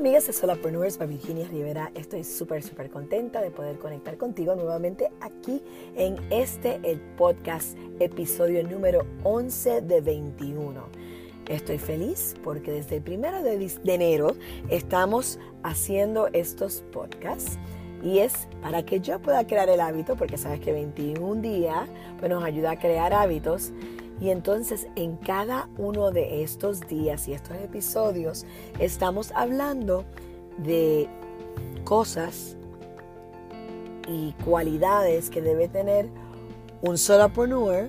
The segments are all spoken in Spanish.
amigas de Solapreneurs by Virginia Rivera, estoy súper, súper contenta de poder conectar contigo nuevamente aquí en este, el podcast, episodio número 11 de 21. Estoy feliz porque desde el primero de, de enero estamos haciendo estos podcasts y es para que yo pueda crear el hábito, porque sabes que 21 días pues nos ayuda a crear hábitos y entonces en cada uno de estos días y estos episodios estamos hablando de cosas y cualidades que debe tener un solopreneur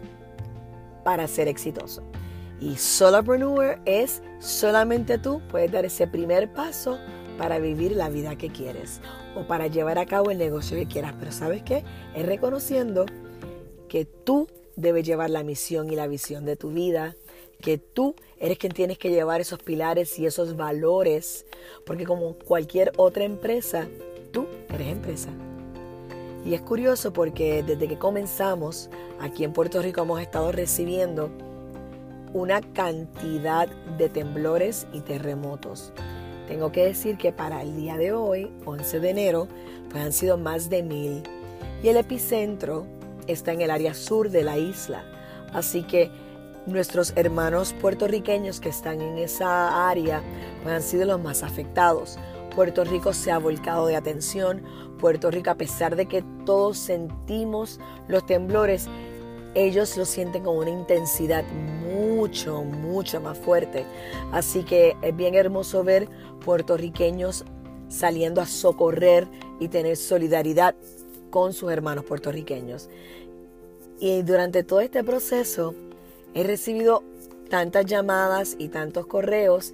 para ser exitoso. Y solopreneur es solamente tú puedes dar ese primer paso para vivir la vida que quieres o para llevar a cabo el negocio que quieras. Pero ¿sabes qué? Es reconociendo que tú debes llevar la misión y la visión de tu vida, que tú eres quien tienes que llevar esos pilares y esos valores, porque como cualquier otra empresa, tú eres empresa. Y es curioso porque desde que comenzamos, aquí en Puerto Rico hemos estado recibiendo una cantidad de temblores y terremotos. Tengo que decir que para el día de hoy, 11 de enero, pues han sido más de mil. Y el epicentro está en el área sur de la isla. Así que nuestros hermanos puertorriqueños que están en esa área pues, han sido los más afectados. Puerto Rico se ha volcado de atención. Puerto Rico, a pesar de que todos sentimos los temblores, ellos lo sienten con una intensidad mucho, mucho más fuerte. Así que es bien hermoso ver puertorriqueños saliendo a socorrer y tener solidaridad con sus hermanos puertorriqueños. Y durante todo este proceso he recibido tantas llamadas y tantos correos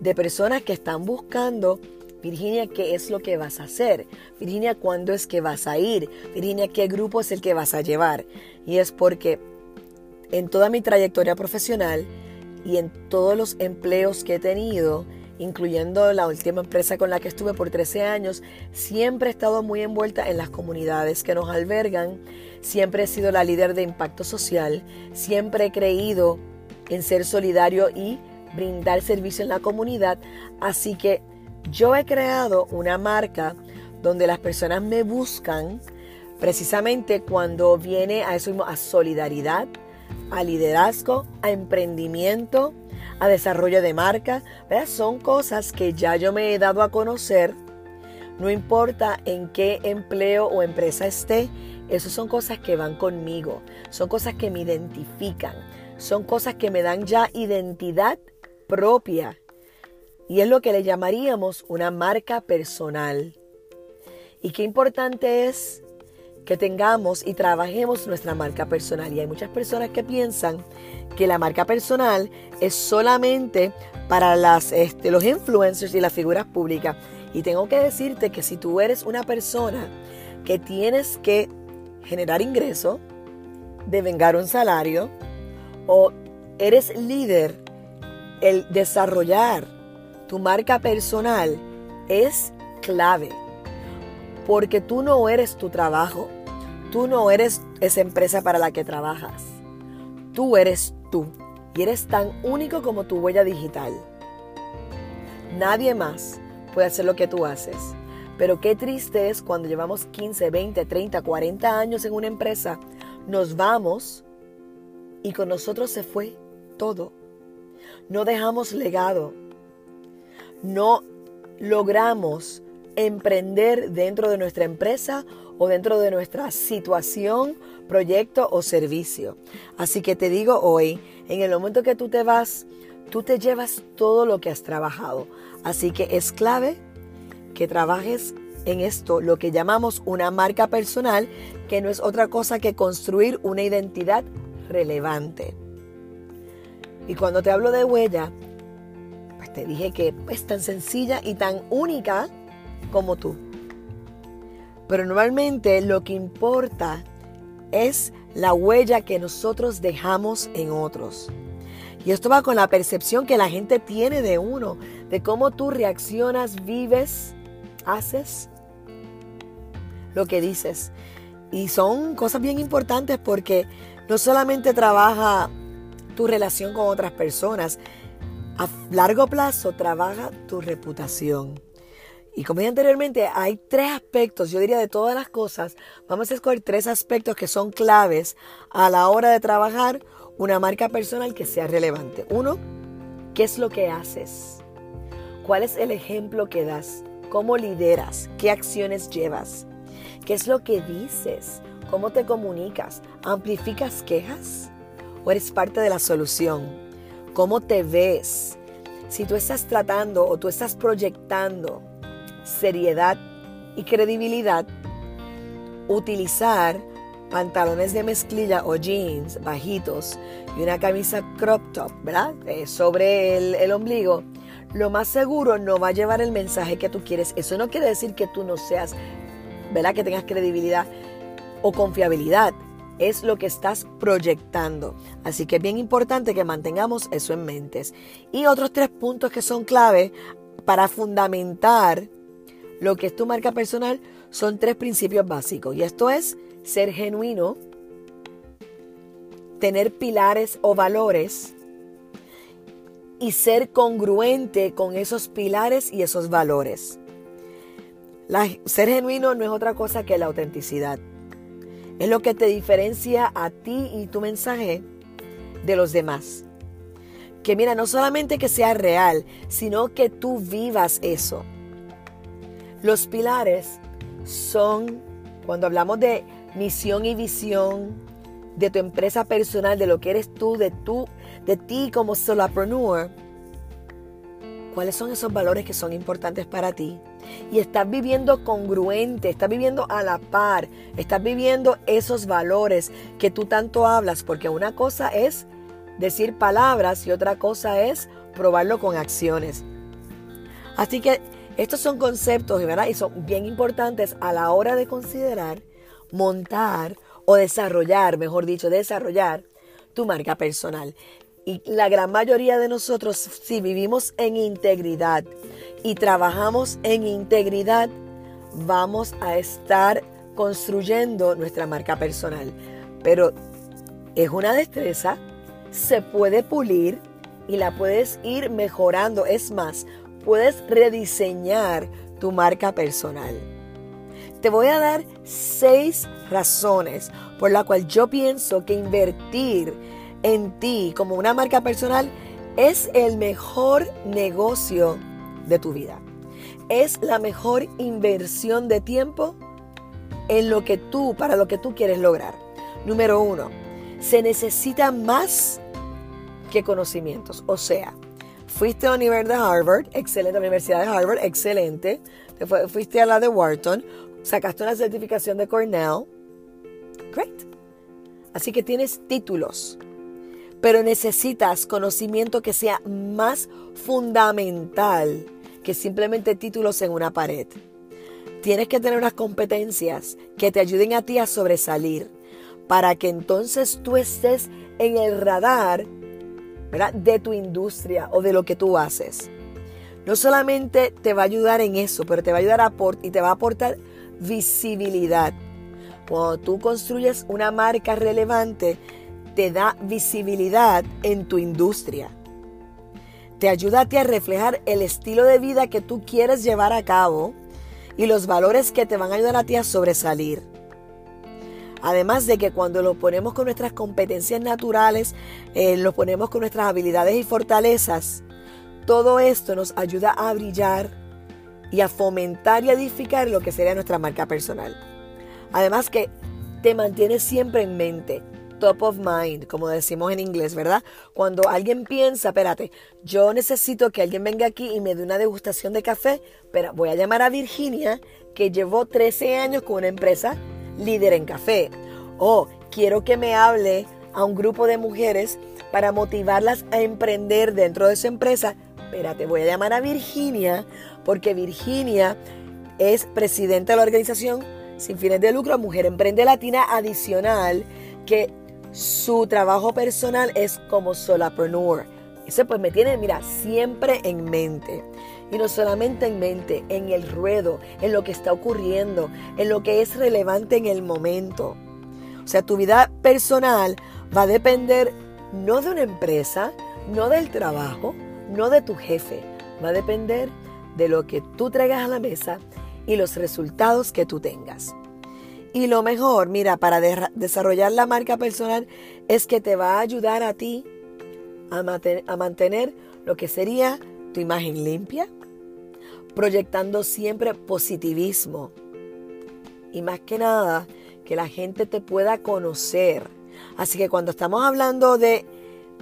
de personas que están buscando, Virginia, ¿qué es lo que vas a hacer? Virginia, ¿cuándo es que vas a ir? Virginia, ¿qué grupo es el que vas a llevar? Y es porque en toda mi trayectoria profesional y en todos los empleos que he tenido, incluyendo la última empresa con la que estuve por 13 años, siempre he estado muy envuelta en las comunidades que nos albergan, siempre he sido la líder de impacto social, siempre he creído en ser solidario y brindar servicio en la comunidad, así que yo he creado una marca donde las personas me buscan precisamente cuando viene a eso mismo, a solidaridad, a liderazgo, a emprendimiento, a desarrollo de marca. Son cosas que ya yo me he dado a conocer. No importa en qué empleo o empresa esté, esas son cosas que van conmigo. Son cosas que me identifican. Son cosas que me dan ya identidad propia. Y es lo que le llamaríamos una marca personal. Y qué importante es que tengamos y trabajemos nuestra marca personal. Y hay muchas personas que piensan que la marca personal es solamente para las, este, los influencers y las figuras públicas. Y tengo que decirte que si tú eres una persona que tienes que generar ingreso, devengar un salario, o eres líder, el desarrollar tu marca personal es clave. Porque tú no eres tu trabajo, tú no eres esa empresa para la que trabajas. Tú eres tú y eres tan único como tu huella digital. Nadie más puede hacer lo que tú haces. Pero qué triste es cuando llevamos 15, 20, 30, 40 años en una empresa, nos vamos y con nosotros se fue todo. No dejamos legado. No logramos emprender dentro de nuestra empresa o dentro de nuestra situación, proyecto o servicio. Así que te digo hoy, en el momento que tú te vas, tú te llevas todo lo que has trabajado. Así que es clave que trabajes en esto, lo que llamamos una marca personal, que no es otra cosa que construir una identidad relevante. Y cuando te hablo de huella, pues te dije que es tan sencilla y tan única como tú. Pero normalmente lo que importa es la huella que nosotros dejamos en otros. Y esto va con la percepción que la gente tiene de uno, de cómo tú reaccionas, vives, haces lo que dices. Y son cosas bien importantes porque no solamente trabaja tu relación con otras personas, A largo plazo trabaja tu reputación. Y como dije anteriormente, hay tres aspectos, yo diría de todas las cosas, vamos a escoger tres aspectos que son claves a la hora de trabajar una marca personal que sea relevante. Uno, ¿qué es lo que haces? ¿Cuál es el ejemplo que das? ¿Cómo lideras? ¿Qué acciones llevas? ¿Qué es lo que dices? ¿Cómo te comunicas? ¿Amplificas quejas? ¿O eres parte de la solución? ¿Cómo te ves? Si tú estás tratando o tú estás proyectando seriedad y credibilidad, utilizar pantalones de mezclilla o jeans bajitos y una camisa crop top, ¿verdad? Eh, sobre el, el ombligo, lo más seguro no va a llevar el mensaje que tú quieres. Eso no quiere decir que tú no seas, ¿verdad? Que tengas credibilidad o confiabilidad. Es lo que estás proyectando. Así que es bien importante que mantengamos eso en mente. Y otros tres puntos que son clave para fundamentar lo que es tu marca personal son tres principios básicos. Y esto es ser genuino, tener pilares o valores y ser congruente con esos pilares y esos valores. ser genuino no es otra cosa que la autenticidad. Es lo que te diferencia a ti y tu mensaje de los demás. Que mira, no solamente que sea real, sino que tú vivas eso. Los pilares son, cuando hablamos de misión y visión, de tu empresa personal, de lo que eres tú, de, tú, de ti como solopreneur, cuáles son esos valores que son importantes para ti. Y estás viviendo congruente, estás viviendo a la par, estás viviendo esos valores que tú tanto hablas, porque una cosa es decir palabras y otra cosa es probarlo con acciones. Así que estos son conceptos, ¿verdad? Y son bien importantes a la hora de considerar, montar o desarrollar, mejor dicho, desarrollar tu marca personal. Y la gran mayoría de nosotros, si vivimos en integridad y trabajamos en integridad, vamos a estar construyendo nuestra marca personal. Pero es una destreza, se puede pulir y la puedes ir mejorando. Es más, puedes rediseñar tu marca personal. Te voy a dar seis razones por la cual yo pienso que invertir en ti como una marca personal es el mejor negocio de tu vida. Es la mejor inversión de tiempo en lo que tú, para lo que tú quieres lograr. Número uno, se necesita más que conocimientos. O sea, Fuiste a Universidad de Harvard, excelente, la Universidad de Harvard, excelente. fuiste a la de Wharton, sacaste una certificación de Cornell. Great. Así que tienes títulos, pero necesitas conocimiento que sea más fundamental que simplemente títulos en una pared. Tienes que tener unas competencias que te ayuden a ti a sobresalir para que entonces tú estés en el radar de tu industria o de lo que tú haces. No solamente te va a ayudar en eso, pero te va a ayudar a y te va a aportar visibilidad. Cuando tú construyes una marca relevante, te da visibilidad en tu industria. Te ayuda a ti a reflejar el estilo de vida que tú quieres llevar a cabo y los valores que te van a ayudar a ti a sobresalir. Además de que cuando lo ponemos con nuestras competencias naturales, eh, ponemos con nuestras habilidades y fortalezas, todo esto nos ayuda a brillar y a fomentar y edificar lo que sería nuestra marca personal. Además que te mantienes siempre en mente, top of mind, como decimos en inglés, ¿verdad? Cuando alguien piensa, espérate, yo necesito que alguien venga aquí y me dé una degustación de café, pero voy a llamar a Virginia, que llevó 13 años con una empresa líder en café. O quiero que me hable a un grupo de mujeres para motivarlas a emprender dentro de su empresa. Espérate, voy a llamar a Virginia porque Virginia es presidenta de la organización sin fines de lucro Mujer Emprende Latina Adicional que su trabajo personal es como solapreneur. Eso pues me tiene, mira, siempre en mente. Y no solamente en mente, en el ruedo, en lo que está ocurriendo, en lo que es relevante en el momento. O sea, tu vida personal va a depender no de una empresa, no del trabajo, no de tu jefe, va a depender de lo que tú traigas a la mesa y los resultados que tú tengas. Y lo mejor, mira, para desarrollar la marca personal es que te va a ayudar a ti a, a mantener lo que sería tu imagen limpia, proyectando siempre positivismo. Y más que nada, que la gente te pueda conocer. Así que cuando estamos hablando de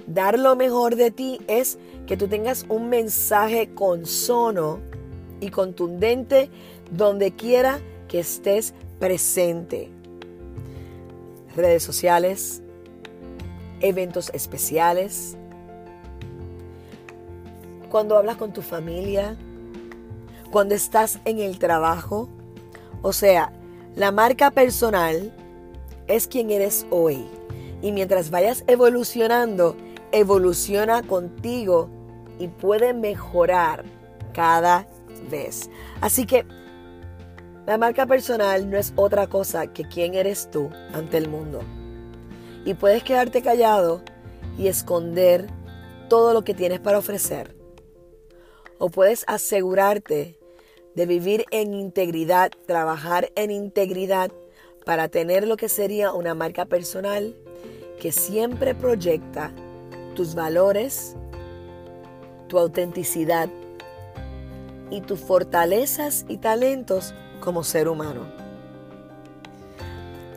dar lo mejor de ti, es que tú tengas un mensaje consono y contundente donde quiera que estés presente. Redes sociales, eventos especiales, cuando hablas con tu familia, cuando estás en el trabajo. O sea, la marca personal es quien eres hoy. Y mientras vayas evolucionando, evoluciona contigo y puede mejorar cada vez. Así que la marca personal no es otra cosa que quién eres tú ante el mundo. Y puedes quedarte callado y esconder todo lo que tienes para ofrecer. O puedes asegurarte de vivir en integridad, trabajar en integridad para tener lo que sería una marca personal que siempre proyecta tus valores, tu autenticidad y tus fortalezas y talentos como ser humano.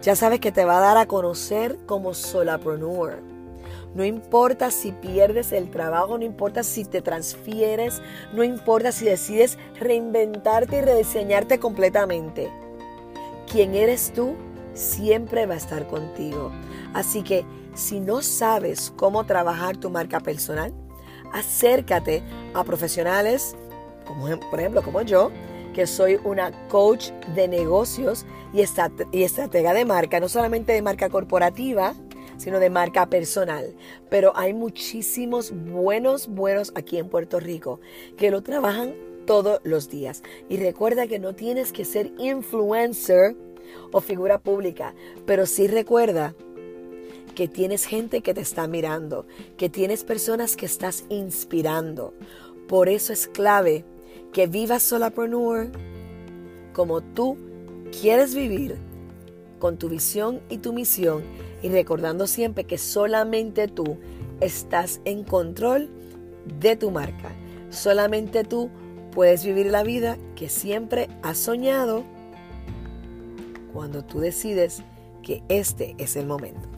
Ya sabes que te va a dar a conocer como solapreneur. No importa si pierdes el trabajo, no importa si te transfieres, no importa si decides reinventarte y rediseñarte completamente. Quien eres tú siempre va a estar contigo. Así que si no sabes cómo trabajar tu marca personal, acércate a profesionales, como por ejemplo como yo, que soy una coach de negocios y, estratega de marca, no solamente de marca corporativa, sino de marca personal. Pero hay muchísimos buenos, buenos aquí en Puerto Rico que lo trabajan todos los días. Y recuerda que no tienes que ser influencer o figura pública, pero sí recuerda que tienes gente que te está mirando, que tienes personas que estás inspirando. Por eso es clave que vivas solapreneur como tú quieres vivir, con tu visión y tu misión, y recordando siempre que solamente tú estás en control de tu marca. Solamente tú puedes vivir la vida que siempre has soñado cuando tú decides que este es el momento.